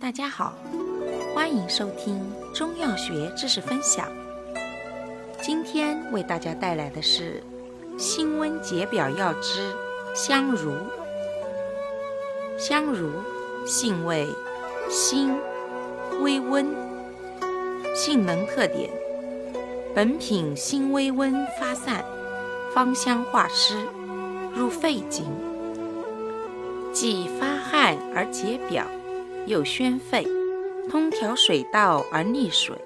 大家好，欢迎收听中药学知识分享。今天为大家带来的是辛温解表药之香茹。香茹性味辛，微温，性能特点：本品辛微温发散，芳香化湿，入肺经，既发汗而解表。又宣肺，通调水道而利水，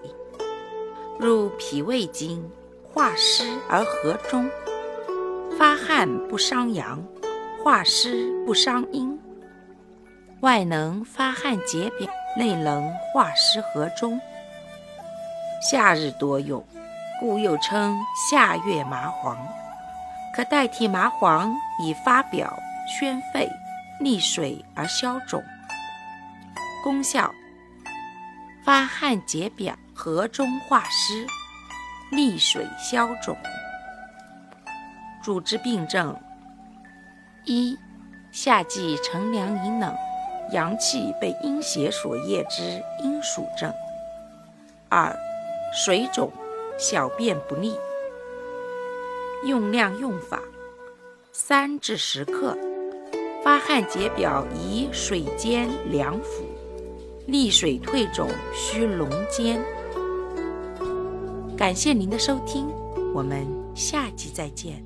入脾胃经，化湿而和中。发汗不伤阳，化湿不伤阴。外能发汗解表，内能化湿和中。夏日多用，故又称夏月麻黄。可代替麻黄以发表、宣肺、利水而消肿。功效：发汗解表，和中化湿，利水消肿。主治病症：一、夏季乘凉饮冷，阳气被阴邪所业之阴暑症；二、水肿，小便不利。用量用法：三至十克。发汗解表宜水煎凉服。利水退肿需龙煎。感谢您的收听，我们下集再见。